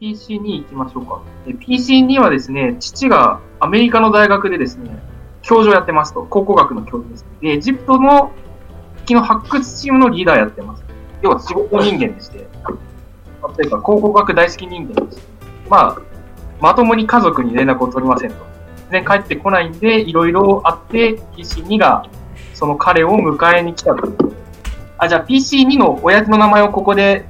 PC2 行きましょうか。PC2 はですね、父がアメリカの大学でですね、教授をやってますと。考古学の教授です。で、エジプトの月の発掘チームのリーダーやってます。要は仕事人間でして、例えば考古学大好き人間でして、まあ、まともに家族に連絡を取りませんと。全然帰ってこないんで、いろいろあって、PC2 がその彼を迎えに来たと。あ、じゃあ PC2 の親父の名前をここで、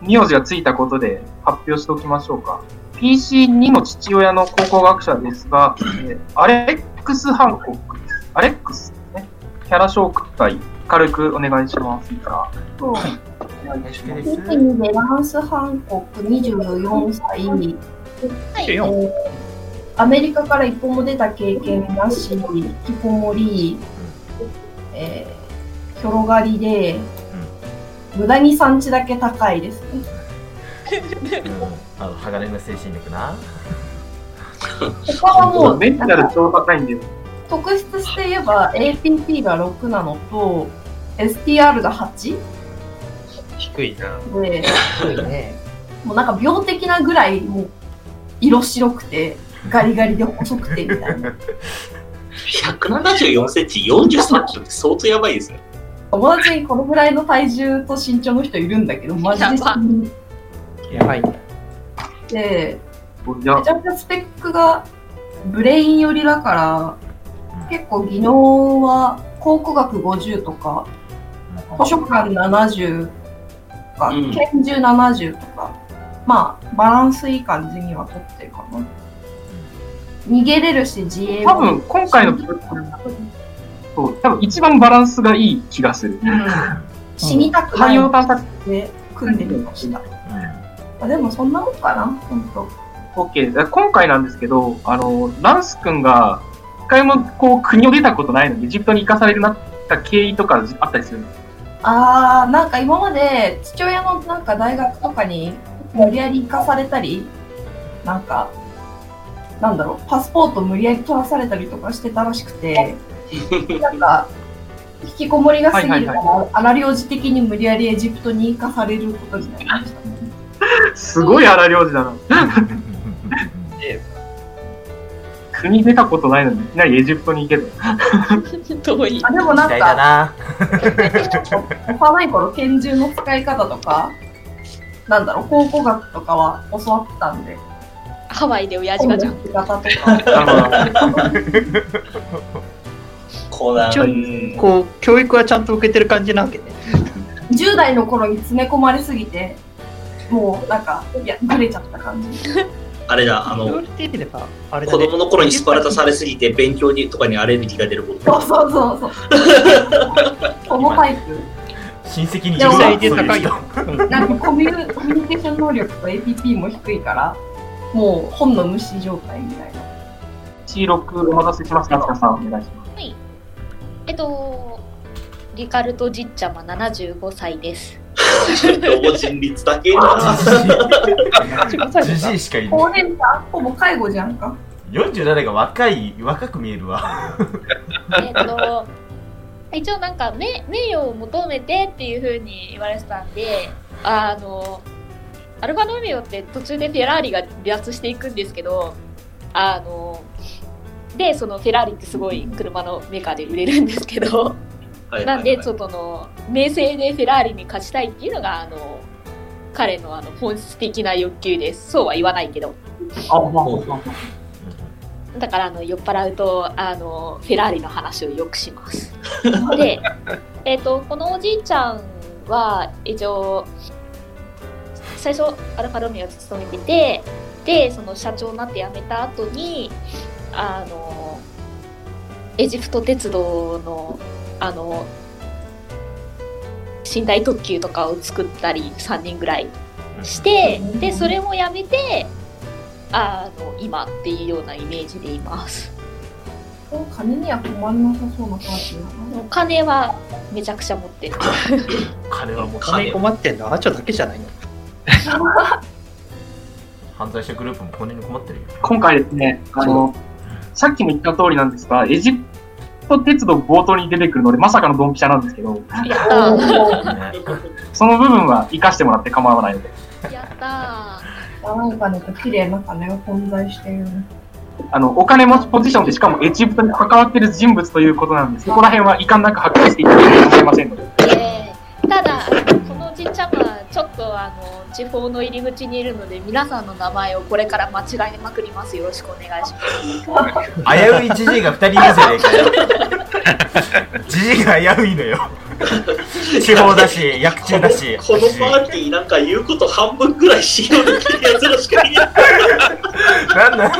名字がついたことで発表しておきましょうか。PC2 の父親の考古学者ですが、えアレックス・ハンコックです。アレックスですね。キャラ紹介、軽くお願いします。はい。お願いします。2でランス・ハンコック24歳。はい。えー、アメリカから一歩も出た経験なし、引きこもり、えー、広がりで、うん、無駄に産地だけ高いですね。あの鋼の精神力な。他はもうメンタル超高いんです。特質して言えば APP が6なのと STR が 8? 低いな。で、低いね。もうなんか病的なぐらいもう色白くてガリガリで細くてみたいな。174センチ、43キロって相当やばいですね。友達にこのぐらいの体重と身長の人いるんだけど、マジでやばいで、めちゃくちゃスペックがブレイン寄りだから、結構技能は考古学50とか、図書館70とか、拳銃70とか、まあ、バランスいい感じには取ってるかな。逃げれるし、自衛多分、今回のそう、多分一番バランスがいい気がする。うん、死にたくない。で組んでみました。うん、でもそんなもんかな、本当。OK。今回なんですけど、あの、ランス君が、一回もこう国を出たことないのに、エジプトに行かされるなった経緯とかあったりするああ、なんか今まで父親のなんか大学とかに無理やり行かされたり、なんかなんだろう、パスポート無理やり取らされたりとかしてたらしくて、なんか、引きこもりが過ぎるから、荒領事的に無理やりエジプトに行かされることになりました、ね。すごい荒領事だな。国出たことないのにいきなりエジプトに行けと。遠い。あでもなん。か、幼い頃拳銃の使い方とか、なん。だろう、考古学とかは教わったん。で、ハワイで親父がじゃん。こうこう教育はちゃん。と受けてる感じなわけね。10代の頃に詰め込まれすぎて、もうなんか、いや、ぐれちゃった感じ。あれだ、あの、子供の頃にスパルタされすぎて、勉強にとかにアレルギーが出ること。そうそうそうそう。このタイプ。親戚に実際で高いよ。なんかコミュコミュニケーション能力と APP も低いから、もう本の無視状態みたいな。C6 お待たせしました、さんお願いします。はい。えっと、リカルトじっちゃま75歳です。老人率だけな。じじいしかいない。高年者ほぼ介護じゃんか。47が若い、若く見えるわ。えっと、一応なんか名名誉を求めてっていうふうに言われてたんで、あの、アルファロメオって途中でフェラーリが離脱していくんですけどあのでそのフェラーリってすごい車のメーカーで売れるんですけど、なんでちょっとの名声でフェラーリに勝ちたいっていうのがあの彼のあの本質的な欲求です。そうは言わないけど。だからあの酔っ払うとあのフェラーリの話をよくします。で、えーとこのおじいちゃんは一応最初アルファロメオ勤めててでその社長になって辞めた後にあのエジプト鉄道のあの寝台特急とかを作ったり3人ぐらいしてでそれもやめてあの今っていうようなイメージでいます。金には困らなさそうな感じお金はめちゃくちゃ持ってる。金はもう金困ってんのあちょだけじゃないの。犯罪者グループも金に困ってるよ。今回ですね、あの、さっきも言った通りなんですが、エジプト鉄道冒頭に出てくるので、まさかのドンピシャなんですけど、その部分は生かしてもらって構わないので。やった汚い金と綺麗な金が混在している。あの、お金持ちポジションでしかもエジプトに関わっている人物ということなんで、そこら辺は遺憾なく発揮していただけると思いませんので。えーただ、このじいちゃま、ちょっとあの地方の入り口にいるので、皆さんの名前をこれから間違えまくります。よろしくお願いします。危ういじじいが2人いるじゃねえかよじじいが危ういのよ地方だし薬中だし このパーティーなんか言うこと半分ぐらい信用できるやつらしかいない。なんだ？